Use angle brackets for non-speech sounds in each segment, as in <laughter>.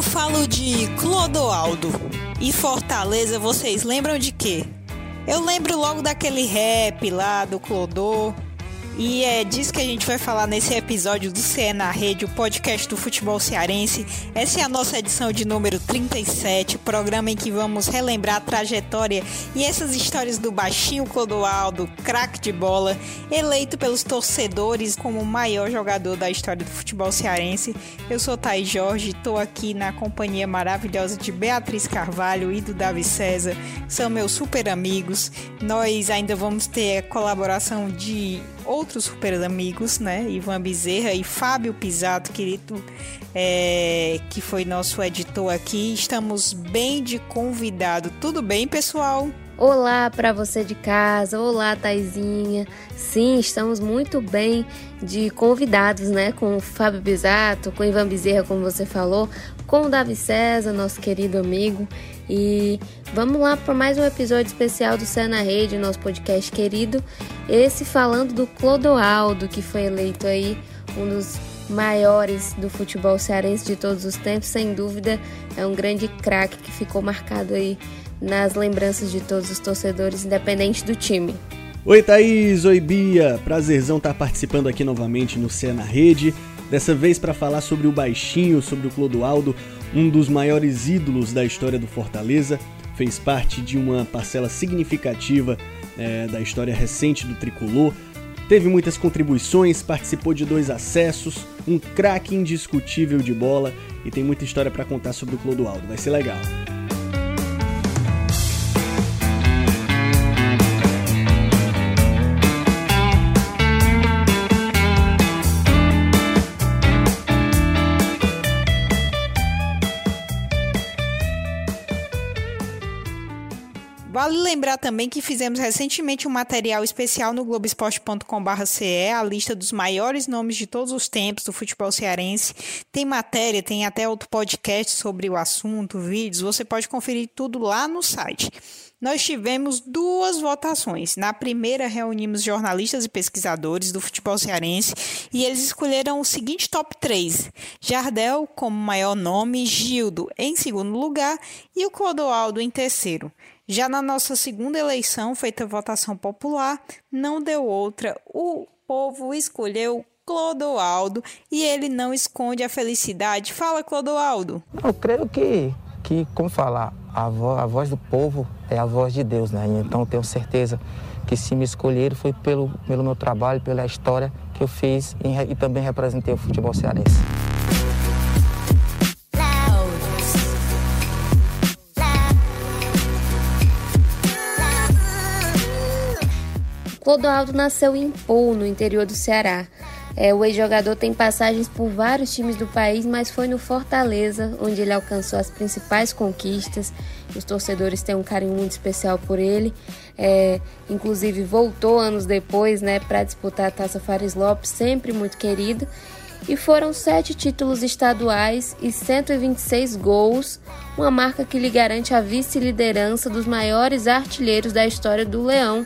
eu falo de Clodoaldo e Fortaleza, vocês lembram de quê? Eu lembro logo daquele rap lá do Clodô. E é disso que a gente vai falar nesse episódio do CE na Rede, o podcast do futebol cearense. Essa é a nossa edição de número 37, programa em que vamos relembrar a trajetória e essas histórias do baixinho Clodoaldo, craque de bola, eleito pelos torcedores como o maior jogador da história do futebol cearense. Eu sou Thaís Jorge, estou aqui na companhia maravilhosa de Beatriz Carvalho e do Davi César, são meus super amigos. Nós ainda vamos ter a colaboração de outros super amigos, né? Ivan Bezerra e Fábio Pisato, querido, é, que foi nosso editor aqui. Estamos bem de convidado. Tudo bem, pessoal? Olá para você de casa, olá Taizinha. Sim, estamos muito bem de convidados, né? Com o Fábio Bisato, com o Ivan Bezerra, como você falou, com o Davi César, nosso querido amigo. E vamos lá para mais um episódio especial do Cé na Rede, nosso podcast querido. Esse falando do Clodoaldo, que foi eleito aí um dos maiores do futebol cearense de todos os tempos, sem dúvida, é um grande craque que ficou marcado aí nas lembranças de todos os torcedores, independente do time. Oi Thaís, oi Bia, prazerzão estar participando aqui novamente no Cé na Rede, dessa vez para falar sobre o Baixinho, sobre o Clodoaldo, um dos maiores ídolos da história do Fortaleza, fez parte de uma parcela significativa é, da história recente do tricolor. Teve muitas contribuições, participou de dois acessos, um craque indiscutível de bola e tem muita história para contar sobre o Clodoaldo. Vai ser legal. Vale lembrar também que fizemos recentemente um material especial no globesport.com.ce, a lista dos maiores nomes de todos os tempos do futebol cearense. Tem matéria, tem até outro podcast sobre o assunto, vídeos, você pode conferir tudo lá no site. Nós tivemos duas votações. Na primeira, reunimos jornalistas e pesquisadores do futebol cearense e eles escolheram o seguinte top 3: Jardel como maior nome, Gildo em segundo lugar e o Clodoaldo em terceiro. Já na nossa segunda eleição, feita votação popular, não deu outra. O povo escolheu Clodoaldo e ele não esconde a felicidade. Fala, Clodoaldo. Eu creio que, que como falar, a, vo, a voz do povo é a voz de Deus, né? Então tenho certeza que se me escolheram foi pelo, pelo meu trabalho, pela história que eu fiz e, e também representei o futebol cearense. Clodoaldo nasceu em Pou, no interior do Ceará. É, o ex-jogador tem passagens por vários times do país, mas foi no Fortaleza onde ele alcançou as principais conquistas. Os torcedores têm um carinho muito especial por ele. É, inclusive voltou anos depois, né, para disputar a Taça Fares Lopes, sempre muito querido. E foram sete títulos estaduais e 126 gols, uma marca que lhe garante a vice-liderança dos maiores artilheiros da história do Leão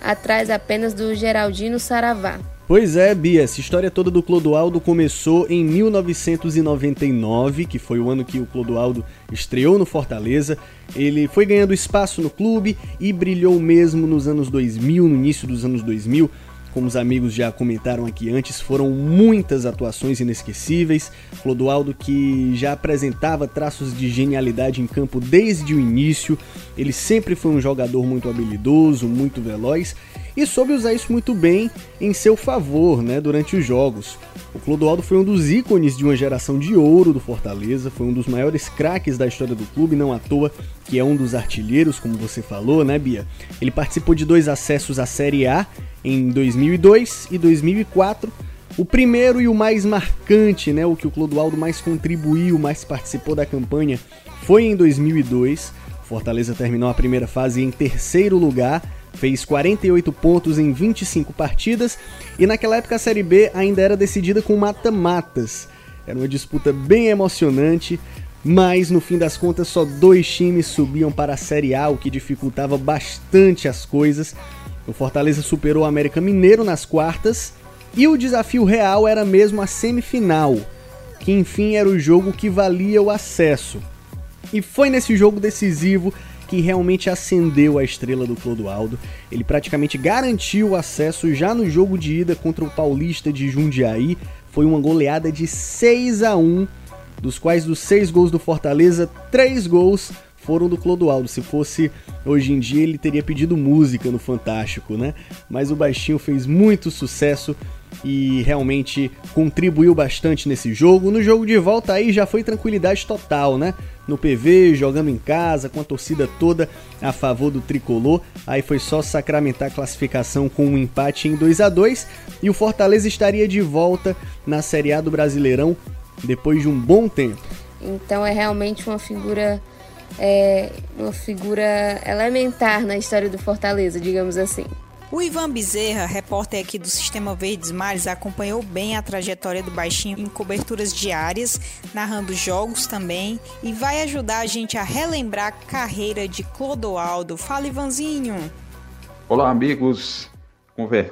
atrás apenas do Geraldino Saravá. Pois é, Bia, essa história toda do Clodoaldo começou em 1999, que foi o ano que o Clodoaldo estreou no Fortaleza. Ele foi ganhando espaço no clube e brilhou mesmo nos anos 2000, no início dos anos 2000. Como os amigos já comentaram aqui antes, foram muitas atuações inesquecíveis. Clodoaldo que já apresentava traços de genialidade em campo desde o início. Ele sempre foi um jogador muito habilidoso, muito veloz e soube usar isso muito bem em seu favor, né, durante os jogos. O Clodoaldo foi um dos ícones de uma geração de ouro do Fortaleza, foi um dos maiores craques da história do clube, não à toa que é um dos artilheiros, como você falou, né, Bia? Ele participou de dois acessos à Série A em 2002 e 2004. O primeiro e o mais marcante, né, o que o Clodoaldo mais contribuiu, mais participou da campanha, foi em 2002. Fortaleza terminou a primeira fase em terceiro lugar, fez 48 pontos em 25 partidas e naquela época a Série B ainda era decidida com mata-matas. Era uma disputa bem emocionante, mas no fim das contas só dois times subiam para a Série A, o que dificultava bastante as coisas. O Fortaleza superou o América Mineiro nas quartas e o desafio real era mesmo a semifinal. que enfim era o jogo que valia o acesso. E foi nesse jogo decisivo que realmente acendeu a estrela do Clodoaldo. Ele praticamente garantiu o acesso já no jogo de ida contra o Paulista de Jundiaí. Foi uma goleada de 6 a 1, dos quais dos seis gols do Fortaleza, três gols foram do Clodoaldo. Se fosse hoje em dia, ele teria pedido música no Fantástico, né? Mas o Baixinho fez muito sucesso e realmente contribuiu bastante nesse jogo. No jogo de volta aí já foi tranquilidade total, né? No PV, jogando em casa, com a torcida toda a favor do tricolor. Aí foi só sacramentar a classificação com um empate em 2 a 2 e o Fortaleza estaria de volta na Série A do Brasileirão depois de um bom tempo. Então é realmente uma figura é, uma figura elementar na história do Fortaleza, digamos assim. O Ivan Bezerra, repórter aqui do Sistema Verdes Mares, acompanhou bem a trajetória do Baixinho em coberturas diárias, narrando jogos também, e vai ajudar a gente a relembrar a carreira de Clodoaldo. Fala, Ivanzinho! Olá, amigos!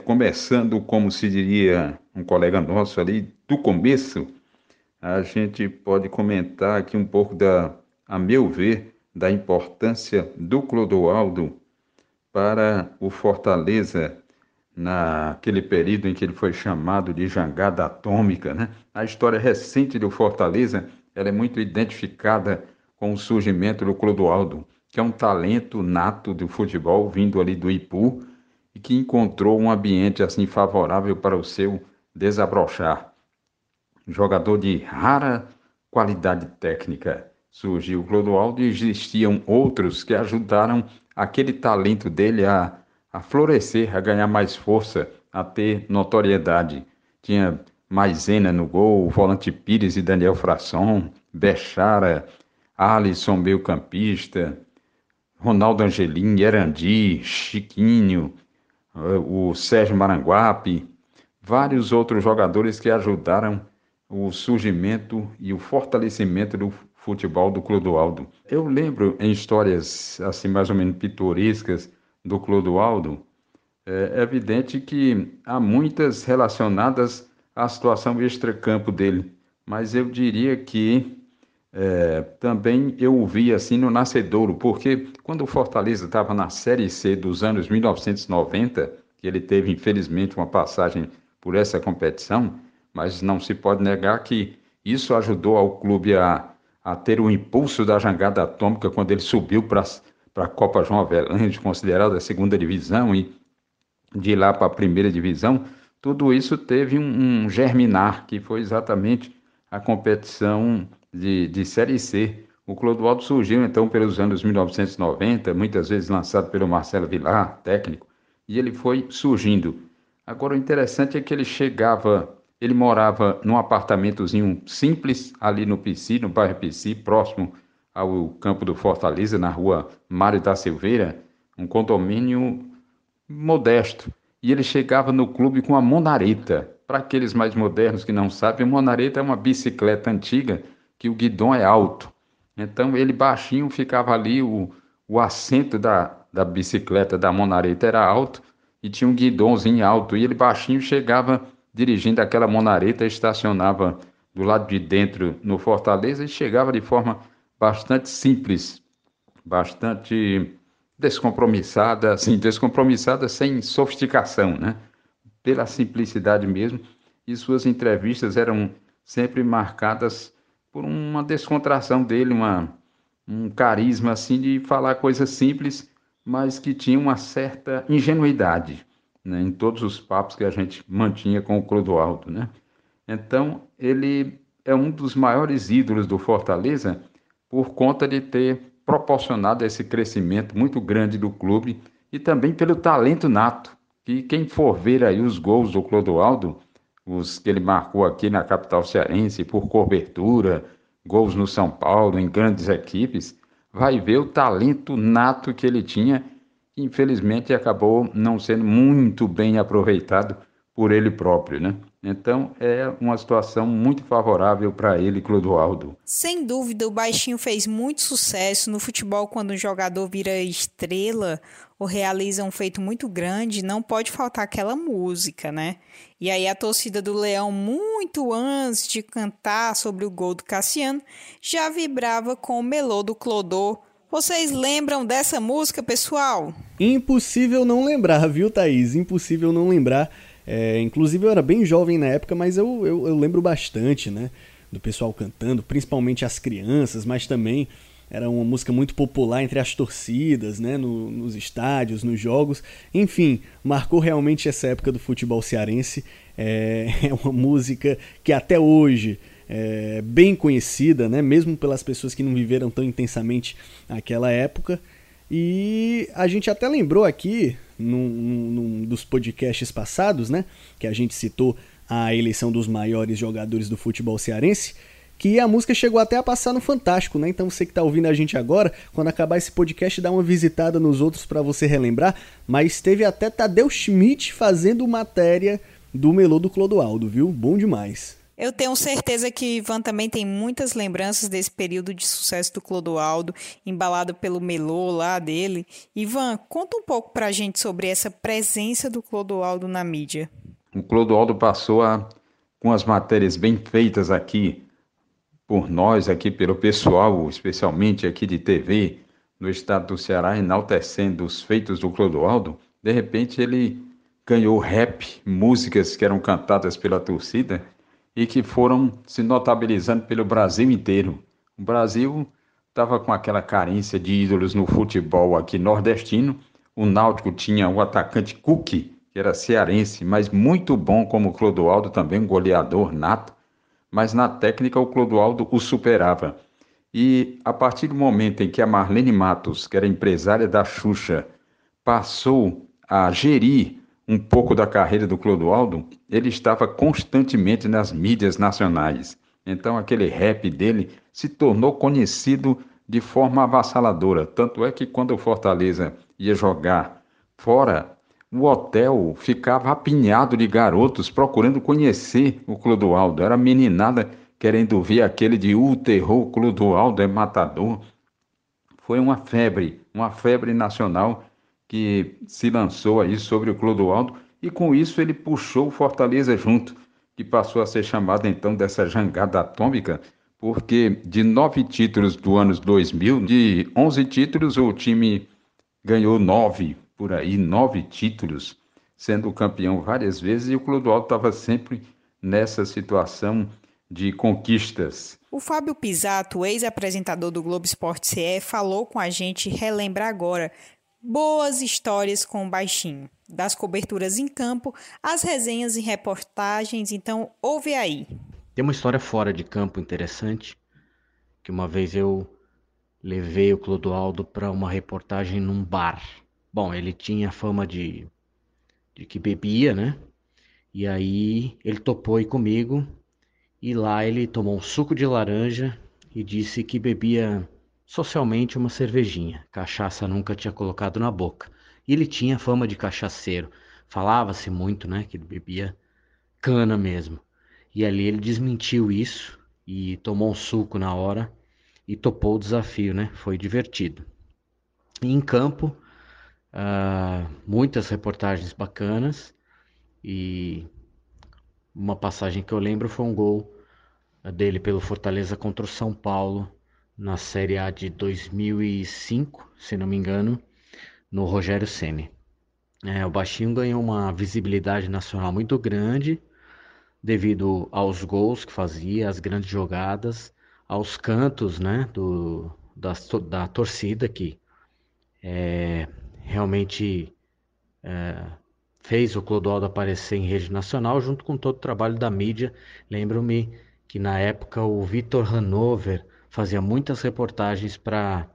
Conversando, como se diria um colega nosso ali, do começo, a gente pode comentar aqui um pouco da, a meu ver, da importância do Clodoaldo para o Fortaleza naquele período em que ele foi chamado de jangada atômica. Né? A história recente do Fortaleza ela é muito identificada com o surgimento do Clodoaldo, que é um talento nato do futebol vindo ali do Ipu e que encontrou um ambiente assim favorável para o seu desabrochar. Jogador de rara qualidade técnica. Surgiu o Clodoaldo e existiam outros que ajudaram aquele talento dele a, a florescer, a ganhar mais força, a ter notoriedade. Tinha Maisena no gol, Volante Pires e Daniel Frasson, Bechara, Alisson meio campista, Ronaldo Angelim, Erandi, Chiquinho, eh, o Sérgio Maranguape, vários outros jogadores que ajudaram o surgimento e o fortalecimento do futebol do Clodoaldo. Eu lembro em histórias assim mais ou menos pitorescas do Clodoaldo, é evidente que há muitas relacionadas à situação extracampo dele, mas eu diria que é, também eu o vi assim no nascedouro, porque quando o Fortaleza estava na Série C dos anos 1990, que ele teve infelizmente uma passagem por essa competição, mas não se pode negar que isso ajudou ao clube a a ter o impulso da jangada atômica quando ele subiu para a Copa João Avelange, considerada a segunda divisão, e de lá para a primeira divisão, tudo isso teve um, um, germinar, que foi exatamente a competição de, de Série C. O Clodoaldo surgiu então pelos anos 1990, muitas vezes lançado pelo Marcelo Vilar, técnico, e ele foi surgindo. Agora o interessante é que ele chegava ele morava num apartamentozinho simples ali no PC, no bairro PC, próximo ao campo do Fortaleza, na rua Mário da Silveira, um condomínio modesto. E ele chegava no clube com a monareta. Para aqueles mais modernos que não sabem, a monareta é uma bicicleta antiga que o guidão é alto. Então ele baixinho ficava ali, o, o assento da, da bicicleta da monareta era alto e tinha um guidãozinho alto. E ele baixinho chegava dirigindo aquela monareta, estacionava do lado de dentro no Fortaleza e chegava de forma bastante simples, bastante descompromissada, assim, descompromissada sem sofisticação, né? Pela simplicidade mesmo. E suas entrevistas eram sempre marcadas por uma descontração dele, uma, um carisma assim de falar coisas simples, mas que tinha uma certa ingenuidade né, em todos os papos que a gente mantinha com o Clodoaldo. Né? Então, ele é um dos maiores ídolos do Fortaleza por conta de ter proporcionado esse crescimento muito grande do clube e também pelo talento nato. Que quem for ver aí os gols do Clodoaldo, os que ele marcou aqui na capital cearense por cobertura, gols no São Paulo, em grandes equipes, vai ver o talento nato que ele tinha infelizmente acabou não sendo muito bem aproveitado por ele próprio, né? Então é uma situação muito favorável para ele, Clodoaldo. Sem dúvida, o Baixinho fez muito sucesso no futebol quando o jogador vira estrela ou realiza um feito muito grande, não pode faltar aquela música, né? E aí a torcida do Leão, muito antes de cantar sobre o gol do Cassiano, já vibrava com o melô do Clodô. Vocês lembram dessa música, pessoal? Impossível não lembrar, viu, Thaís? Impossível não lembrar. É, inclusive eu era bem jovem na época, mas eu, eu, eu, lembro bastante, né? Do pessoal cantando, principalmente as crianças, mas também era uma música muito popular entre as torcidas, né? No, nos estádios, nos jogos. Enfim, marcou realmente essa época do futebol cearense. É, <laughs> é uma música que até hoje é bem conhecida, né? Mesmo pelas pessoas que não viveram tão intensamente aquela época. E a gente até lembrou aqui, num, num, dos podcasts passados, né? Que a gente citou a eleição dos maiores jogadores do futebol cearense, que a música chegou até a passar no Fantástico, né? Então você que está ouvindo a gente agora, quando acabar esse podcast, dá uma visitada nos outros para você relembrar. Mas teve até Tadeu Schmidt fazendo matéria do Melô do Clodoaldo, viu? Bom demais. Eu tenho certeza que Ivan também tem muitas lembranças desse período de sucesso do Clodoaldo, embalado pelo melô lá dele. Ivan, conta um pouco pra gente sobre essa presença do Clodoaldo na mídia. O Clodoaldo passou a, com as matérias bem feitas aqui por nós, aqui pelo pessoal, especialmente aqui de TV, no estado do Ceará, enaltecendo os feitos do Clodoaldo. De repente ele ganhou rap, músicas que eram cantadas pela torcida e que foram se notabilizando pelo Brasil inteiro. O Brasil estava com aquela carência de ídolos no futebol aqui nordestino. O Náutico tinha o atacante Cook, que era cearense, mas muito bom como Clodoaldo, também um goleador nato. Mas na técnica o Clodoaldo o superava. E a partir do momento em que a Marlene Matos, que era empresária da Xuxa, passou a gerir um pouco da carreira do Clodoaldo, ele estava constantemente nas mídias nacionais. Então aquele rap dele se tornou conhecido de forma avassaladora. Tanto é que quando o Fortaleza ia jogar fora, o hotel ficava apinhado de garotos procurando conhecer o Clodoaldo. Era meninada querendo ver aquele de o terror, Clodoaldo é matador. Foi uma febre, uma febre nacional que se lançou aí sobre o Clodoaldo e com isso ele puxou o Fortaleza junto, que passou a ser chamado então dessa jangada atômica, porque de nove títulos do ano 2000, de onze títulos o time ganhou nove, por aí, nove títulos, sendo campeão várias vezes e o Clodoaldo estava sempre nessa situação de conquistas. O Fábio Pisato, ex-apresentador do Globo Esporte CE, falou com a gente relembrar agora boas histórias com o baixinho, das coberturas em campo, as resenhas e reportagens, então ouve aí. Tem uma história fora de campo interessante, que uma vez eu levei o Clodoaldo para uma reportagem num bar. Bom, ele tinha fama de, de que bebia, né? E aí ele topou comigo e lá ele tomou um suco de laranja e disse que bebia socialmente uma cervejinha. Cachaça nunca tinha colocado na boca. E ele tinha fama de cachaceiro. Falava-se muito, né, que ele bebia cana mesmo. E ali ele desmentiu isso e tomou um suco na hora e topou o desafio, né? Foi divertido. E em campo, uh, muitas reportagens bacanas e uma passagem que eu lembro foi um gol dele pelo Fortaleza contra o São Paulo na Série A de 2005, se não me engano, no Rogério Ceni. É, o Baixinho ganhou uma visibilidade nacional muito grande devido aos gols que fazia, às grandes jogadas, aos cantos né, do, da, da torcida que é, realmente é, fez o Clodoaldo aparecer em rede nacional junto com todo o trabalho da mídia. Lembro-me que na época o Vitor Hanover fazia muitas reportagens para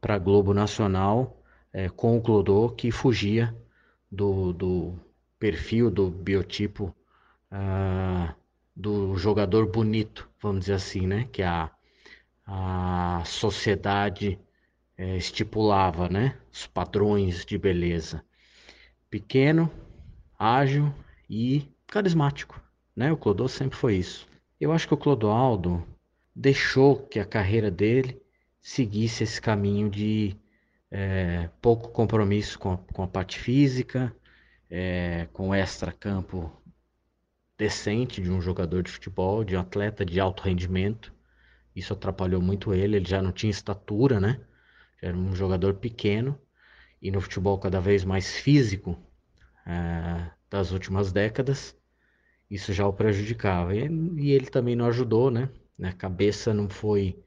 a Globo Nacional é, com o Clodô, que fugia do, do perfil, do biotipo uh, do jogador bonito, vamos dizer assim, né? Que a, a sociedade é, estipulava, né? Os padrões de beleza. Pequeno, ágil e carismático, né? O Clodô sempre foi isso. Eu acho que o Clodoaldo deixou que a carreira dele seguisse esse caminho de é, pouco compromisso com a, com a parte física, é, com extra-campo decente de um jogador de futebol, de um atleta de alto rendimento. Isso atrapalhou muito ele, ele já não tinha estatura, né? Era um jogador pequeno e no futebol cada vez mais físico é, das últimas décadas, isso já o prejudicava. E, e ele também não ajudou, né? A cabeça não foi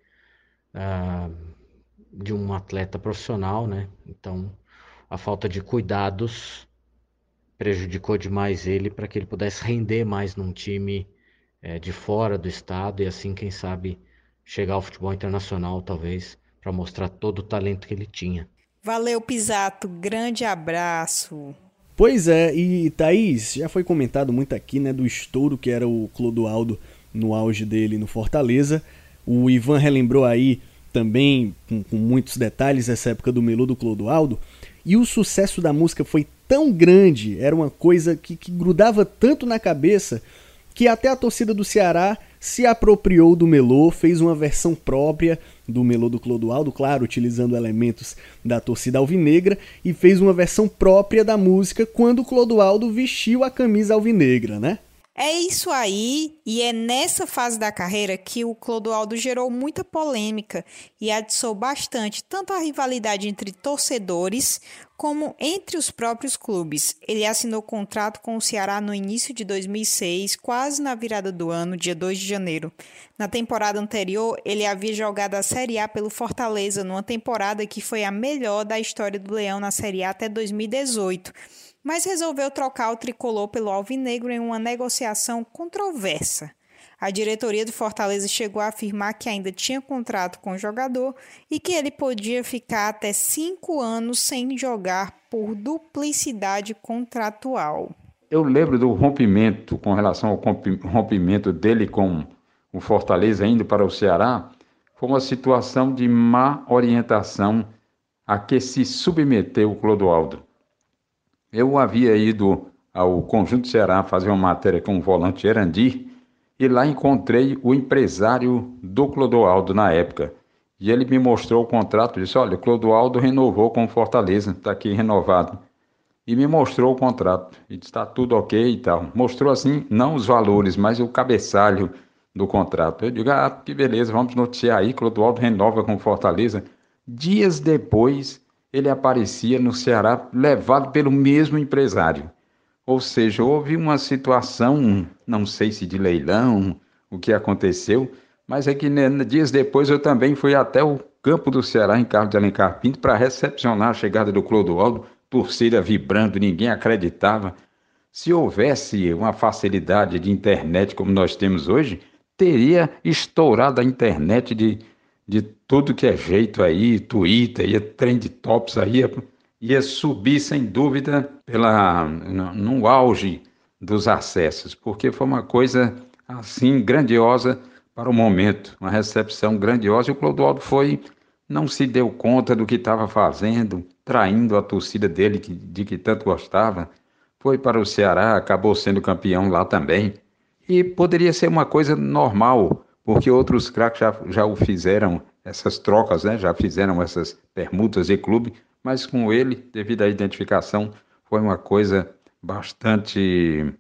uh, de um atleta profissional, né? Então a falta de cuidados prejudicou demais ele para que ele pudesse render mais num time é, de fora do estado e assim, quem sabe, chegar ao futebol internacional, talvez, para mostrar todo o talento que ele tinha. Valeu, Pisato. Grande abraço. Pois é, e Thaís, já foi comentado muito aqui, né, do estouro que era o Clodoaldo no auge dele no Fortaleza. O Ivan relembrou aí também, com, com muitos detalhes, essa época do Melô do Clodoaldo. E o sucesso da música foi tão grande, era uma coisa que, que grudava tanto na cabeça, que até a torcida do Ceará se apropriou do melô, fez uma versão própria do melô do Clodoaldo, claro, utilizando elementos da torcida alvinegra, e fez uma versão própria da música quando o Clodoaldo vestiu a camisa alvinegra, né? É isso aí, e é nessa fase da carreira que o Clodoaldo gerou muita polêmica e adiçou bastante tanto a rivalidade entre torcedores como entre os próprios clubes. Ele assinou contrato com o Ceará no início de 2006, quase na virada do ano, dia 2 de janeiro. Na temporada anterior, ele havia jogado a Série A pelo Fortaleza, numa temporada que foi a melhor da história do Leão na Série A até 2018 mas resolveu trocar o tricolor pelo alvinegro em uma negociação controversa. A diretoria do Fortaleza chegou a afirmar que ainda tinha contrato com o jogador e que ele podia ficar até cinco anos sem jogar por duplicidade contratual. Eu lembro do rompimento com relação ao rompimento dele com o Fortaleza indo para o Ceará. Foi uma situação de má orientação a que se submeteu o Clodoaldo. Eu havia ido ao Conjunto Ceará fazer uma matéria com o volante Erandi e lá encontrei o empresário do Clodoaldo na época. E ele me mostrou o contrato e disse: Olha, o Clodoaldo renovou com Fortaleza, está aqui renovado. E me mostrou o contrato. E disse: Está tudo ok e tal. Mostrou assim, não os valores, mas o cabeçalho do contrato. Eu digo: Ah, que beleza, vamos noticiar aí. Clodoaldo renova com Fortaleza. Dias depois, ele aparecia no Ceará levado pelo mesmo empresário. Ou seja, houve uma situação, não sei se de leilão, o que aconteceu, mas é que né, dias depois eu também fui até o campo do Ceará, em Carlos de Alencar Pinto, para recepcionar a chegada do Clodoaldo, torcida vibrando, ninguém acreditava. Se houvesse uma facilidade de internet como nós temos hoje, teria estourado a internet de de tudo que é jeito aí, Twitter, ia trend tops aí, ia, ia subir sem dúvida pela, no, no auge dos acessos, porque foi uma coisa assim grandiosa para o momento, uma recepção grandiosa e o Clodoaldo foi, não se deu conta do que estava fazendo, traindo a torcida dele que, de que tanto gostava, foi para o Ceará, acabou sendo campeão lá também e poderia ser uma coisa normal porque outros craques já, já o fizeram, essas trocas, né? já fizeram essas permutas de clube, mas com ele, devido à identificação, foi uma coisa bastante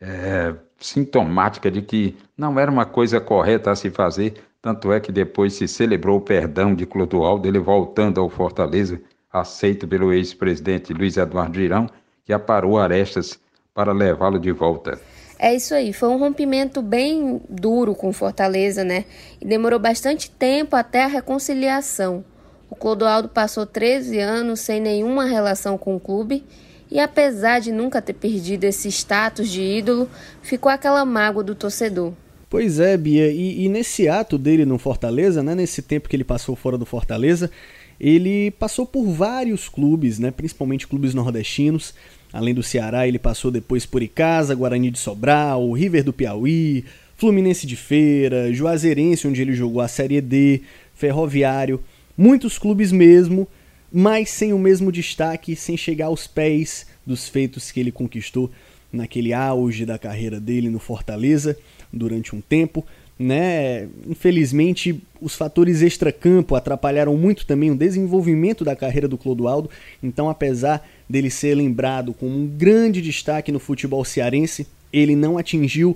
é, sintomática de que não era uma coisa correta a se fazer, tanto é que depois se celebrou o perdão de Clodoaldo, ele voltando ao Fortaleza, aceito pelo ex-presidente Luiz Eduardo Girão, que aparou arestas para levá-lo de volta. É isso aí, foi um rompimento bem duro com Fortaleza, né? E demorou bastante tempo até a reconciliação. O Clodoaldo passou 13 anos sem nenhuma relação com o clube e, apesar de nunca ter perdido esse status de ídolo, ficou aquela mágoa do torcedor. Pois é, Bia, e, e, nesse ato dele no Fortaleza, né, nesse tempo que ele passou fora do Fortaleza, ele passou por vários clubes, né, principalmente clubes nordestinos. Além do Ceará, ele passou depois por Icasa, Guarani de Sobral, River do Piauí, Fluminense de Feira, Juazeirense, onde ele jogou a Série D, Ferroviário, muitos clubes mesmo, mas sem o mesmo destaque, sem chegar aos pés dos feitos que ele conquistou naquele auge da carreira dele no Fortaleza durante um tempo. Né? Infelizmente, os fatores extracampo atrapalharam muito também o desenvolvimento da carreira do Clodoaldo. Então, apesar dele ser lembrado como um grande destaque no futebol cearense, ele não atingiu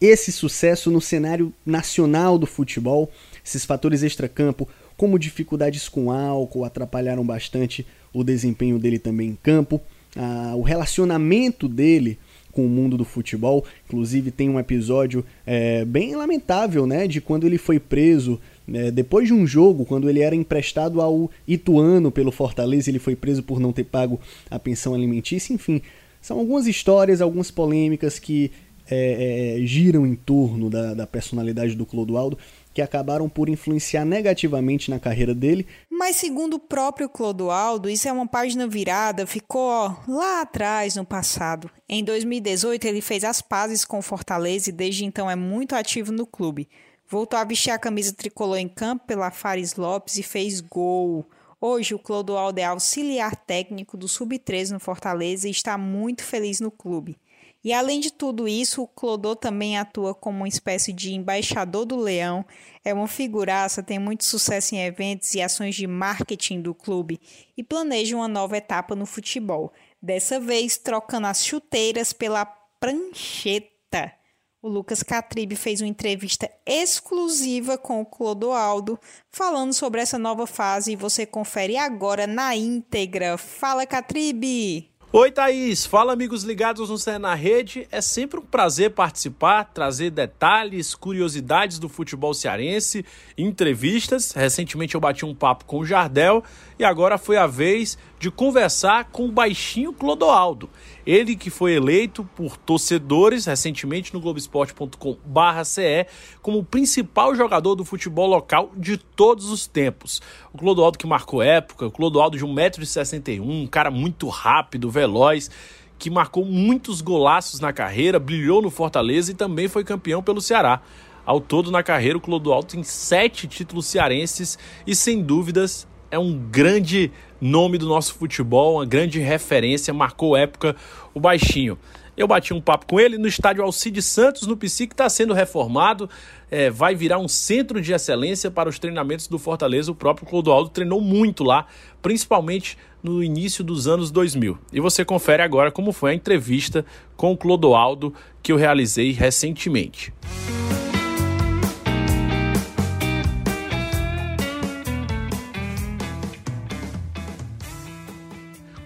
esse sucesso no cenário nacional do futebol. Esses fatores extracampo, como dificuldades com álcool, atrapalharam bastante o desempenho dele também em campo. Ah, o relacionamento dele com o mundo do futebol. Inclusive tem um episódio é, bem lamentável, né, de quando ele foi preso é, depois de um jogo, quando ele era emprestado ao Ituano pelo Fortaleza, ele foi preso por não ter pago a pensão alimentícia. Enfim, são algumas histórias, algumas polêmicas que é, é, giram em torno da, da personalidade do Clodoaldo que acabaram por influenciar negativamente na carreira dele. Mas segundo o próprio Clodoaldo, isso é uma página virada, ficou ó, lá atrás no passado. Em 2018 ele fez as pazes com Fortaleza e desde então é muito ativo no clube. Voltou a vestir a camisa tricolor em campo pela Fares Lopes e fez gol. Hoje, o Clodoaldo é auxiliar técnico do Sub-13 no Fortaleza e está muito feliz no clube. E além de tudo isso, o Clodô também atua como uma espécie de embaixador do Leão. É uma figuraça, tem muito sucesso em eventos e ações de marketing do clube e planeja uma nova etapa no futebol. Dessa vez, trocando as chuteiras pela prancheta. O Lucas Catribe fez uma entrevista exclusiva com o Clodoaldo, falando sobre essa nova fase e você confere agora na íntegra. Fala, Catribe! Oi, Thaís. Fala, amigos ligados no Cé na Rede. É sempre um prazer participar, trazer detalhes, curiosidades do futebol cearense, entrevistas. Recentemente eu bati um papo com o Jardel e agora foi a vez de conversar com o baixinho Clodoaldo. Ele que foi eleito por torcedores recentemente no Globoesporte.com/ce como o principal jogador do futebol local de todos os tempos. O Clodoaldo que marcou época, o Clodoaldo de 1,61m, um cara muito rápido, veloz, que marcou muitos golaços na carreira, brilhou no Fortaleza e também foi campeão pelo Ceará. Ao todo na carreira, o Clodoaldo tem sete títulos cearenses e, sem dúvidas, é um grande nome do nosso futebol, uma grande referência, marcou época o baixinho. Eu bati um papo com ele no estádio Alcide Santos, no PC, que está sendo reformado. É, vai virar um centro de excelência para os treinamentos do Fortaleza. O próprio Clodoaldo treinou muito lá, principalmente no início dos anos 2000. E você confere agora como foi a entrevista com o Clodoaldo que eu realizei recentemente.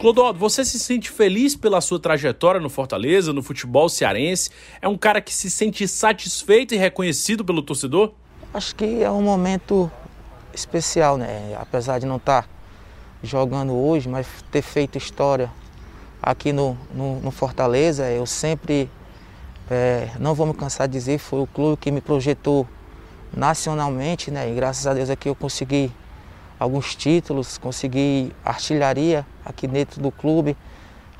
Clodoaldo, você se sente feliz pela sua trajetória no Fortaleza, no futebol cearense? É um cara que se sente satisfeito e reconhecido pelo torcedor? Acho que é um momento especial, né? Apesar de não estar tá jogando hoje, mas ter feito história aqui no, no, no Fortaleza, eu sempre, é, não vou me cansar de dizer, foi o clube que me projetou nacionalmente, né? E graças a Deus aqui eu consegui alguns títulos, consegui artilharia aqui dentro do clube,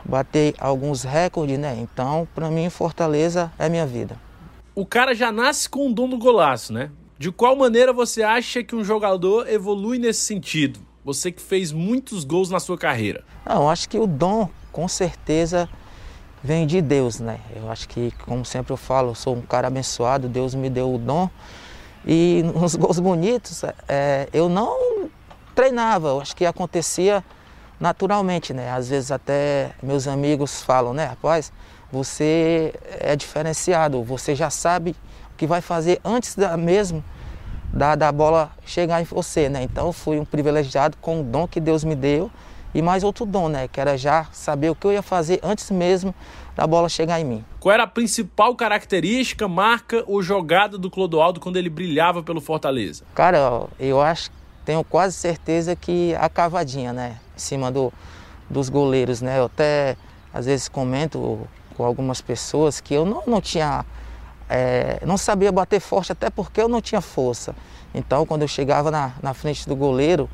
bater alguns recordes, né? Então, para mim, Fortaleza é minha vida. O cara já nasce com o dom do golaço, né? De qual maneira você acha que um jogador evolui nesse sentido? Você que fez muitos gols na sua carreira. Não, acho que o dom, com certeza, vem de Deus, né? Eu acho que, como sempre eu falo, eu sou um cara abençoado, Deus me deu o dom. E <laughs> nos gols bonitos, é, eu não treinava, eu acho que acontecia naturalmente, né? Às vezes até meus amigos falam, né, rapaz, você é diferenciado, você já sabe o que vai fazer antes da mesmo da, da bola chegar em você, né? Então fui um privilegiado com o dom que Deus me deu e mais outro dom, né? Que era já saber o que eu ia fazer antes mesmo da bola chegar em mim. Qual era a principal característica, marca ou jogada do Clodoaldo quando ele brilhava pelo Fortaleza? Cara, eu acho tenho quase certeza que a cavadinha, né? Em cima do, dos goleiros, né? Eu até às vezes comento com algumas pessoas que eu não, não tinha. É, não sabia bater forte, até porque eu não tinha força. Então, quando eu chegava na, na frente do goleiro,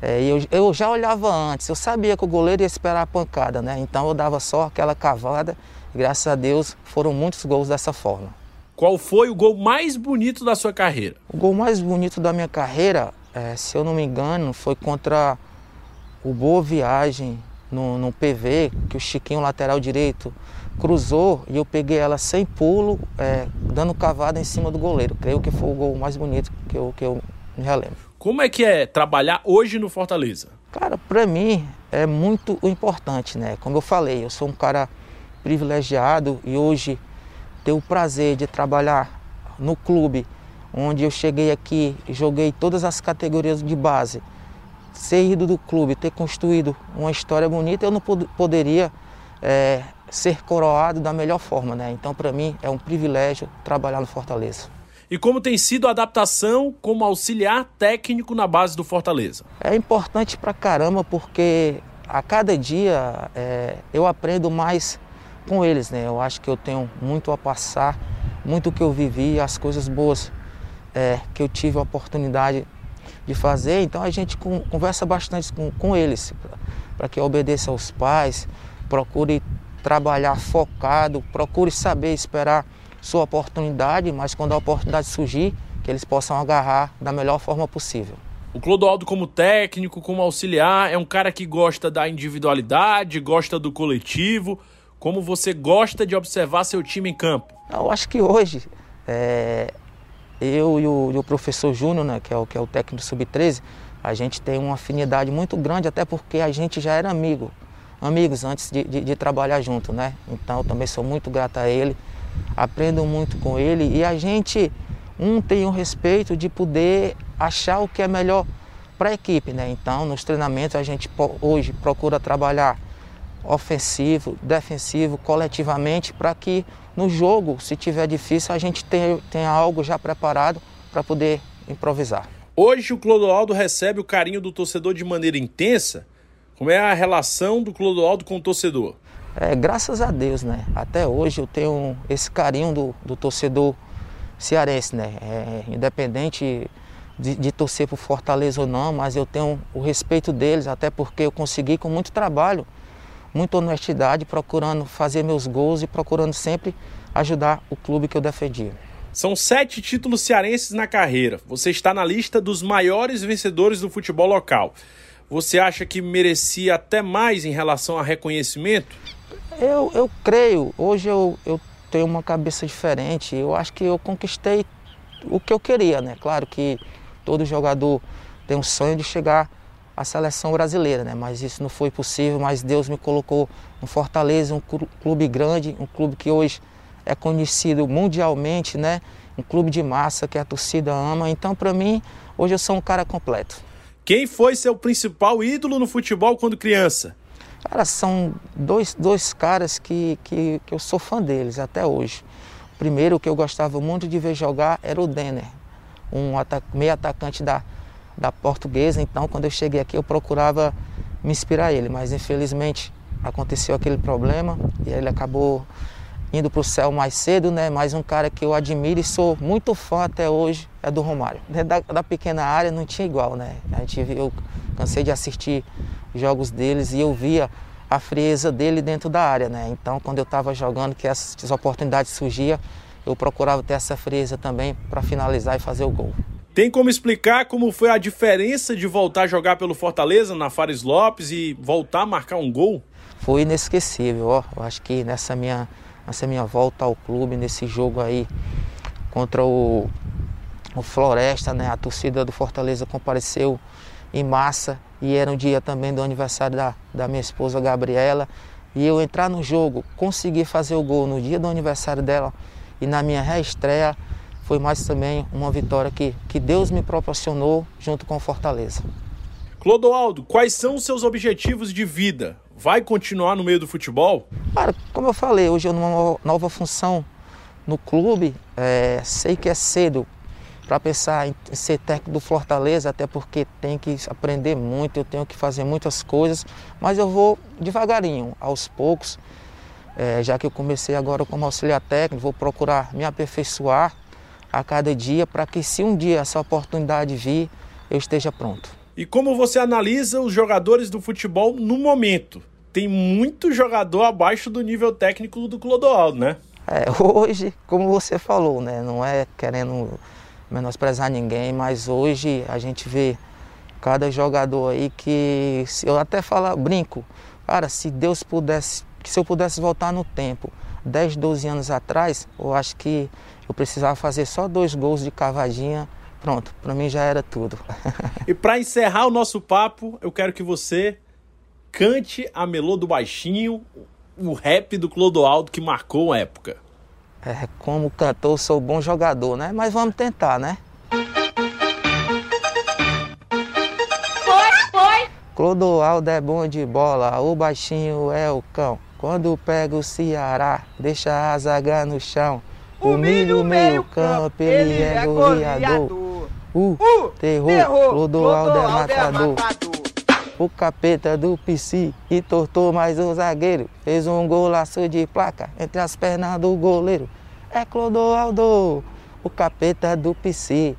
é, eu, eu já olhava antes, eu sabia que o goleiro ia esperar a pancada, né? Então eu dava só aquela cavada graças a Deus foram muitos gols dessa forma. Qual foi o gol mais bonito da sua carreira? O gol mais bonito da minha carreira é, se eu não me engano, foi contra o Boa Viagem no, no PV, que o Chiquinho, lateral direito, cruzou e eu peguei ela sem pulo, é, dando cavada em cima do goleiro. Creio que foi o gol mais bonito que eu, que eu me relembro. Como é que é trabalhar hoje no Fortaleza? Cara, para mim é muito importante, né? Como eu falei, eu sou um cara privilegiado e hoje tenho o prazer de trabalhar no clube onde eu cheguei aqui joguei todas as categorias de base. Ser ido do clube, ter construído uma história bonita, eu não pod poderia é, ser coroado da melhor forma, né? Então, para mim, é um privilégio trabalhar no Fortaleza. E como tem sido a adaptação como auxiliar técnico na base do Fortaleza? É importante pra caramba porque a cada dia é, eu aprendo mais com eles, né? Eu acho que eu tenho muito a passar, muito que eu vivi, as coisas boas é, que eu tive a oportunidade de fazer. Então a gente com, conversa bastante com, com eles, para que obedeça aos pais, procure trabalhar focado, procure saber esperar sua oportunidade, mas quando a oportunidade surgir, que eles possam agarrar da melhor forma possível. O Clodoaldo, como técnico, como auxiliar, é um cara que gosta da individualidade, gosta do coletivo. Como você gosta de observar seu time em campo? Eu acho que hoje é, eu e o, e o professor Júnior, né, que, é o, que é o técnico sub-13, a gente tem uma afinidade muito grande, até porque a gente já era amigo, amigos antes de, de, de trabalhar junto, né? Então também sou muito grato a ele aprendo muito com ele e a gente um tem o respeito de poder achar o que é melhor para a equipe, né? Então, nos treinamentos a gente hoje procura trabalhar ofensivo, defensivo, coletivamente, para que no jogo, se tiver difícil, a gente tenha, tenha algo já preparado para poder improvisar. Hoje o Clodoaldo recebe o carinho do torcedor de maneira intensa. Como é a relação do Clodoaldo com o torcedor? É, graças a Deus, né? Até hoje eu tenho esse carinho do, do torcedor cearense, né? É, independente de, de torcer por Fortaleza ou não, mas eu tenho o respeito deles, até porque eu consegui com muito trabalho, muita honestidade, procurando fazer meus gols e procurando sempre ajudar o clube que eu defendia. São sete títulos cearenses na carreira. Você está na lista dos maiores vencedores do futebol local. Você acha que merecia até mais em relação a reconhecimento? Eu, eu creio, hoje eu, eu tenho uma cabeça diferente, eu acho que eu conquistei o que eu queria, né? Claro que todo jogador tem um sonho de chegar à seleção brasileira, né? Mas isso não foi possível, mas Deus me colocou no Fortaleza, um clube grande, um clube que hoje é conhecido mundialmente, né? Um clube de massa que a torcida ama. Então, para mim, hoje eu sou um cara completo. Quem foi seu principal ídolo no futebol quando criança? Cara, são dois, dois caras que, que, que eu sou fã deles até hoje. O primeiro que eu gostava muito de ver jogar era o Denner, um meio atacante da, da portuguesa. Então, quando eu cheguei aqui, eu procurava me inspirar ele, mas infelizmente aconteceu aquele problema e ele acabou indo para o céu mais cedo, né? Mas um cara que eu admiro e sou muito fã até hoje é do Romário. Da, da pequena área não tinha igual, né? A gente, eu cansei de assistir jogos deles e eu via a frieza dele dentro da área, né? Então, quando eu estava jogando, que essas oportunidades surgiam, eu procurava ter essa frieza também para finalizar e fazer o gol. Tem como explicar como foi a diferença de voltar a jogar pelo Fortaleza na Fares Lopes e voltar a marcar um gol? Foi inesquecível, ó. Eu acho que nessa minha, nessa minha volta ao clube, nesse jogo aí contra o, o Floresta, né? A torcida do Fortaleza compareceu em massa e era um dia também do aniversário da, da minha esposa Gabriela. E eu entrar no jogo, conseguir fazer o gol no dia do aniversário dela e na minha reestreia foi mais também uma vitória que, que Deus me proporcionou junto com Fortaleza. Clodoaldo, quais são os seus objetivos de vida? Vai continuar no meio do futebol? Cara, como eu falei, hoje eu numa nova função no clube, é, sei que é cedo para pensar em ser técnico do Fortaleza, até porque tem que aprender muito, eu tenho que fazer muitas coisas, mas eu vou devagarinho, aos poucos, é, já que eu comecei agora como auxiliar técnico, vou procurar me aperfeiçoar a cada dia para que se um dia essa oportunidade vir, eu esteja pronto. E como você analisa os jogadores do futebol no momento? Tem muito jogador abaixo do nível técnico do Clodoaldo, né? É, <laughs> hoje, como você falou, né, não é querendo menosprezar ninguém, mas hoje a gente vê cada jogador aí que eu até falo, brinco, cara, se Deus pudesse, se eu pudesse voltar no tempo, 10, 12 anos atrás, eu acho que eu precisava fazer só dois gols de cavadinha. Pronto, para mim já era tudo. e para encerrar o nosso papo, eu quero que você cante a melô do baixinho, o rap do Clodoaldo que marcou a época. É, como cantor, sou bom jogador, né? Mas vamos tentar, né? Foi, foi! Clodoaldo é bom de bola, o baixinho é o cão. Quando pega o Ceará, deixa a zaga no chão. Humilha o meio campo, ele, ele é, é goleador. Uh, uh, terror, terror Clodoaldo, é matador. É matador. O capeta do PC e tortou mais o zagueiro. Fez um golaço de placa entre as pernas do goleiro. É Clodoaldo, o capeta do PC.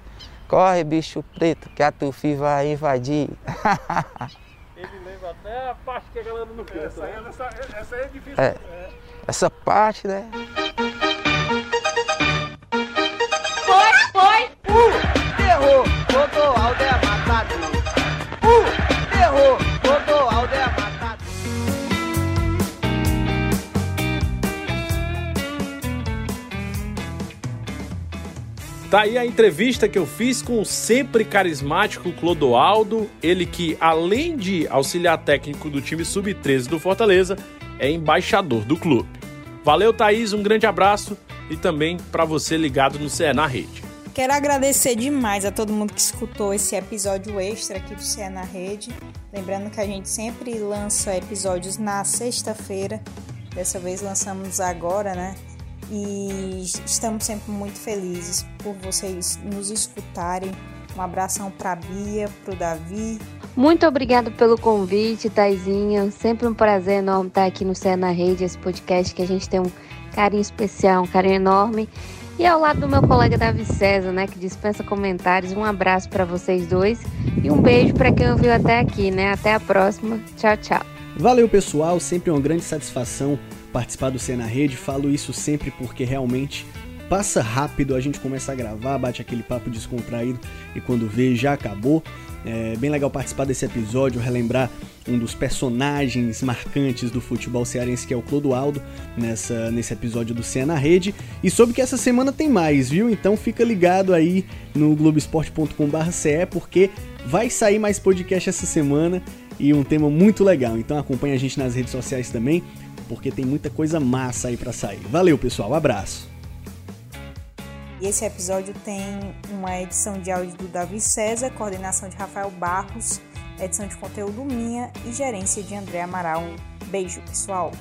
Corre, bicho preto, que a Tufi vai invadir. <laughs> Ele lembra até a parte que a galera não. Essa, aí, essa, essa aí é difícil. É, essa parte, né? Uh, terror, Clodoaldo é matador. Uh, terror, Clodoaldo é matador. Tá aí a entrevista que eu fiz com o sempre carismático Clodoaldo, ele que, além de auxiliar técnico do time sub-13 do Fortaleza, é embaixador do clube. Valeu, Thaís, um grande abraço e também para você ligado no CE na Rede. Quero agradecer demais a todo mundo que escutou esse episódio extra aqui do CE na Rede. Lembrando que a gente sempre lança episódios na sexta-feira. Dessa vez lançamos agora, né? e estamos sempre muito felizes por vocês nos escutarem. Um abração para Bia, para o Davi. Muito obrigado pelo convite, Taizinha. Sempre um prazer enorme estar aqui no Cé na Rede, esse podcast que a gente tem um carinho especial, um carinho enorme. E ao lado do meu colega Davi César, né, que dispensa comentários. Um abraço para vocês dois e um beijo para quem ouviu até aqui, né? Até a próxima. Tchau, tchau. Valeu, pessoal. Sempre uma grande satisfação participar do Cena Rede, falo isso sempre porque realmente passa rápido, a gente começa a gravar, bate aquele papo descontraído e quando vê já acabou. É bem legal participar desse episódio, relembrar um dos personagens marcantes do futebol cearense, que é o Clodoaldo, nessa, nesse episódio do Cena Rede. E soube que essa semana tem mais, viu? Então fica ligado aí no globesport.com.br, porque vai sair mais podcast essa semana e um tema muito legal. Então acompanha a gente nas redes sociais também porque tem muita coisa massa aí para sair. Valeu, pessoal, abraço. E esse episódio tem uma edição de áudio do Davi César, coordenação de Rafael Barros, edição de conteúdo minha e gerência de André Amaral. Beijo, pessoal!